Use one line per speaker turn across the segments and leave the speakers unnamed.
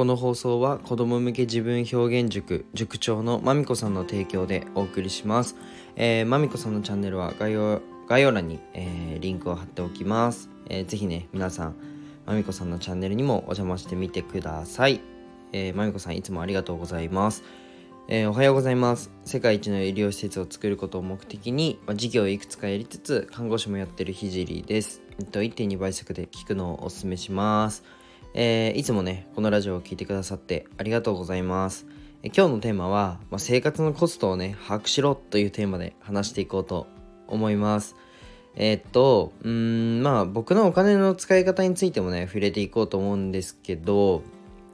この放送は子供向け自分表現塾塾長のまみこさんの提供でお送りします。えー、まみこさんのチャンネルは概要概要欄に、えー、リンクを貼っておきます。えー、ぜひね、皆さん、まみこさんのチャンネルにもお邪魔してみてください。えー、まみこさんいつもありがとうございます。えー、おはようございます。世界一の医療施設を作ることを目的に、まあ、事業をいくつかやりつつ、看護師もやってるひじりです。えっと、1.2倍速で聞くのをお勧めします。えー、いつもね、このラジオを聴いてくださってありがとうございます。え今日のテーマは、まあ、生活のコストをね、把握しろというテーマで話していこうと思います。えー、っと、うん、まあ僕のお金の使い方についてもね、触れていこうと思うんですけど、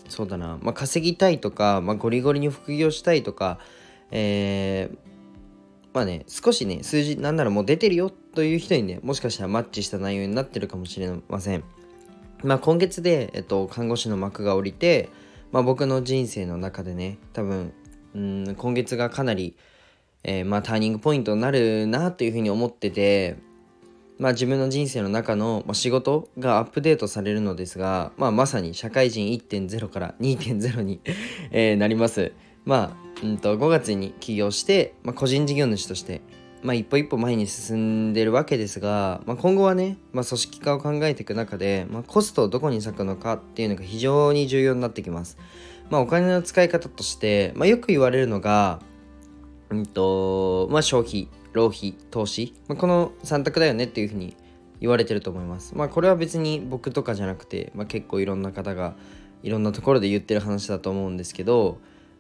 そうだな、まあ、稼ぎたいとか、まあ、ゴリゴリに副業したいとか、えー、まあね、少しね、数字、なんならもう出てるよという人にね、もしかしたらマッチした内容になってるかもしれません。まあ、今月で、えっと、看護師の幕が下りて、まあ、僕の人生の中でね多分うん今月がかなり、えー、まあ、ターニングポイントになるなというふうに思ってて、まあ、自分の人生の中の、ま仕事がアップデートされるのですが、まあ、まさに社会人1.0から2.0にえー、なります。まあ、うんと5月に起業して、ま、個人事業主としてまあ、一歩一歩前に進んでるわけですが、まあ、今後はね、まあ、組織化を考えていく中で、まあ、コストをどこに割くのかっていうのが非常に重要になってきます。まあ、お金の使い方として、まあ、よく言われるのが、うんとまあ、消費、浪費、投資、まあ、この3択だよねっていうふうに言われてると思います。まあ、これは別に僕とかじゃなくて、まあ、結構いろんな方がいろんなところで言ってる話だと思うんですけど、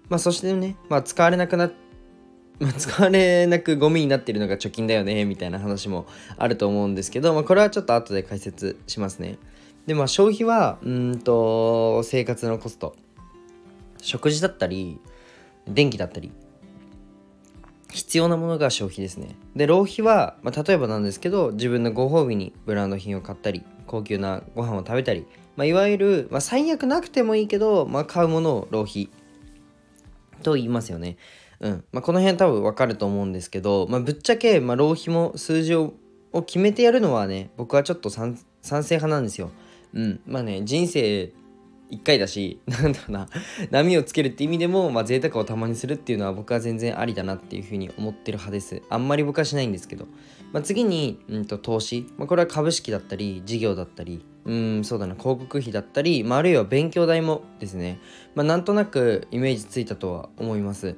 まあ、そしてね、まあ、使われなくなってまあ、使われなくゴミになってるのが貯金だよねみたいな話もあると思うんですけど、まあ、これはちょっと後で解説しますね。でまあ消費はうんと生活のコスト。食事だったり電気だったり必要なものが消費ですね。で浪費は、まあ、例えばなんですけど自分のご褒美にブランド品を買ったり高級なご飯を食べたり、まあ、いわゆる、まあ、最悪なくてもいいけど、まあ、買うものを浪費と言いますよね。うん。まあ、この辺多分わかると思うんですけど、まあ、ぶっちゃけ、まあ、浪費も数字を決めてやるのはね僕はちょっと賛成派なんですよ。うん。まあね人生1回だし なんだろうな波をつけるって意味でも、まあ、贅沢をたまにするっていうのは僕は全然ありだなっていうふうに思ってる派です。あんまり僕はしないんですけど、まあ、次に、うんと、投資、まあ、これは株式だったり事業だったり。うんそうだな広告費だったり、まあ、あるいは勉強代もですね、まあ、なんとなくイメージついたとは思います。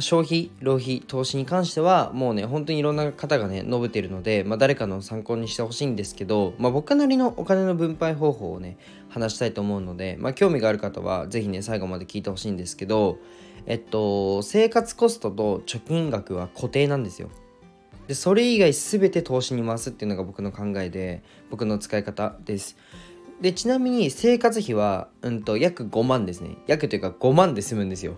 消費、浪費、投資に関してはもうね、本当にいろんな方がね、述べているので、まあ、誰かの参考にしてほしいんですけど、まあ、僕なりのお金の分配方法をね、話したいと思うので、まあ、興味がある方は是非ね、最後まで聞いてほしいんですけど、えっと、生活コストと貯金額は固定なんですよ。で、それ以外全て投資に回すっていうのが僕の考えで、僕の使い方です。でちなみに生活費は、うんと、約5万ですね。約というか5万で済むんですよ。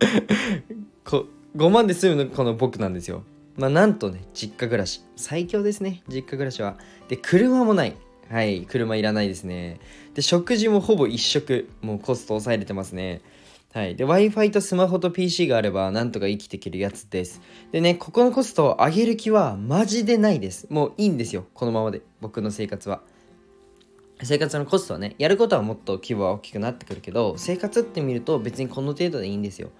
こ5万で済むのこの僕なんですよ。まあなんとね、実家暮らし。最強ですね、実家暮らしは。で、車もない。はい、車いらないですね。で、食事もほぼ一食。もうコスト抑えれてますね。はい。で、Wi-Fi とスマホと PC があれば、なんとか生きていけるやつです。でね、ここのコストを上げる気はマジでないです。もういいんですよ。このままで。僕の生活は。生活のコストはねやることはもっと規模は大きくなってくるけど生活って見ると別にこの程度でいいんですよ。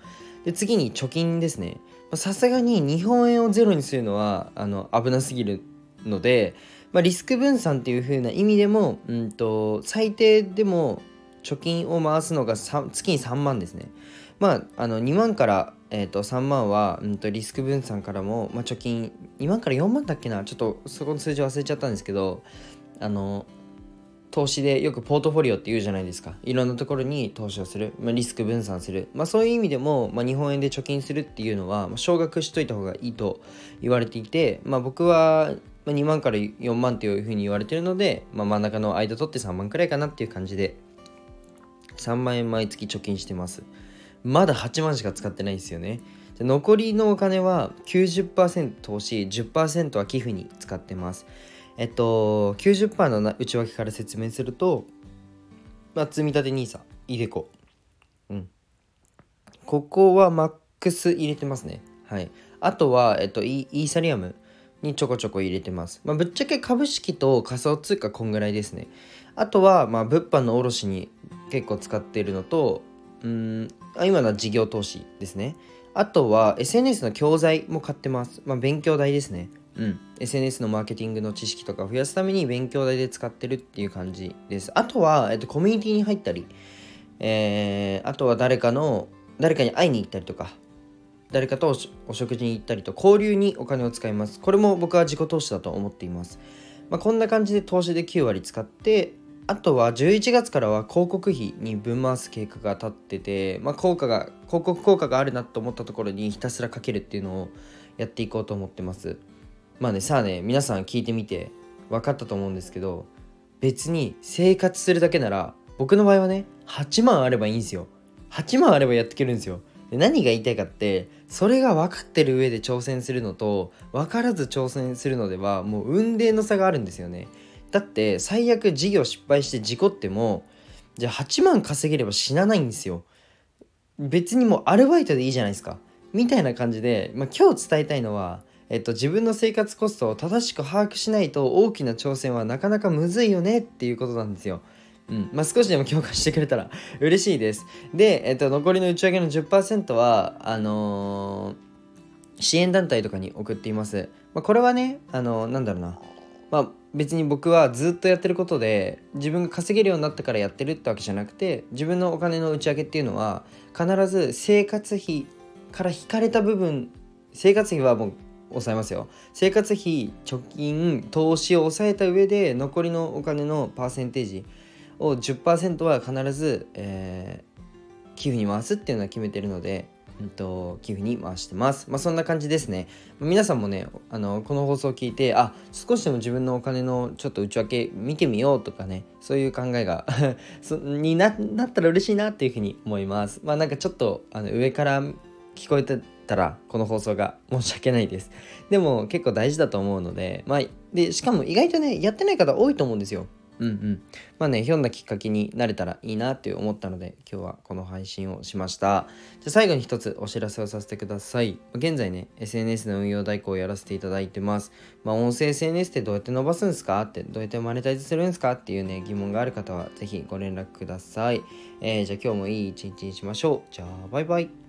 で次に貯金ですね。さすがに日本円をゼロにするのはあの危なすぎるので、まあ、リスク分散っていう風な意味でも、うんと、最低でも貯金を回すのが月に3万ですね。まああの2万からえーと、3万は、うんと、リスク分散からも、まあ、貯金2万から4万だっけな？ちょっとそこの数字忘れちゃったんですけどあの投資でよくポートフォリオって言うじゃないですか。いろんなところに投資をする、まあ、リスク分散する、まあ、そういう意味でも、まあ、日本円で貯金するっていうのは、ま、少額しといた方がいいと言われていて、まあ、僕は2万から4万っていうふうに言われてるので、まあ、真ん中の間取って3万くらいかなっていう感じで3万円毎月貯金してます。まだ8万しか使ってないですよね。残りのお金は90%投資10%は寄付に使ってます。えっと、90%の内訳から説明すると、まあ、積立 NISA、イデコ。うん。ここはマックス入れてますね。はい。あとは、えっと、イーサリアムにちょこちょこ入れてます。まあ、ぶっちゃけ株式と仮想通貨こんぐらいですね。あとは、まあ、物販の卸に結構使っているのと、うん、今のは事業投資ですね。あとは SNS の教材も買ってます。まあ、勉強代ですね。うん。SNS のマーケティングの知識とか増やすために勉強代で使ってるっていう感じです。あとは、えっと、コミュニティに入ったり、えー、あとは誰かの、誰かに会いに行ったりとか、誰かとお食事に行ったりと交流にお金を使います。これも僕は自己投資だと思っています。まあ、こんな感じで投資で9割使って、あとは11月からは広告費に分回す計画が立ってて、まあ、効果が広告効果があるなと思ったところにひたすらかけるっていうのをやっていこうと思ってますまあねさあね皆さん聞いてみて分かったと思うんですけど別に生活するだけなら僕の場合はね8万あればいいんですよ。8万あればやっていけるんですよ。で何が言いたいかってそれが分かってる上で挑戦するのと分からず挑戦するのではもう運命の差があるんですよね。だって最悪事業失敗して事故ってもじゃあ8万稼げれば死なないんですよ。別にもうアルバイトでいいじゃないですか。みたいな感じで、まあ、今日伝えたいのは、えっと、自分の生活コストを正しく把握しないと大きな挑戦はなかなかむずいよねっていうことなんですよ。うんまあ、少しでも共感してくれたら 嬉しいです。で、えっと、残りの打ち上げの10%はあのー、支援団体とかに送っています。まあ、これはね、あのー、なんだろうな。まあ、別に僕はずっとやってることで自分が稼げるようになったからやってるってわけじゃなくて自分のお金の打ち上げっていうのは必ず生活費から引かれた部分生活費はもう抑えますよ生活費貯金投資を抑えた上で残りのお金のパーセンテージを10%は必ず、えー、寄付に回すっていうのは決めてるのでうんと、寄付に回してます。まあ、そんな感じですね。皆さんもね、あの、この放送を聞いて、あ、少しでも自分のお金のちょっと内訳見てみようとかね、そういう考えが になったら嬉しいなっていうふうに思います。まあ、なんかちょっとあの上から聞こえてたら、この放送が申し訳ないです。でも結構大事だと思うので、まあ、で、しかも意外とね、やってない方多いと思うんですよ。うんうん。まあね、ひょんなきっかけになれたらいいなって思ったので、今日はこの配信をしました。じゃ最後に一つお知らせをさせてください。現在ね、SNS の運用代行をやらせていただいてます。まあ、音声 SNS ってどうやって伸ばすんですかって、どうやってマネタイズするんですかっていうね、疑問がある方は、ぜひご連絡ください。えー、じゃあ今日もいい一日にしましょう。じゃあ、バイバイ。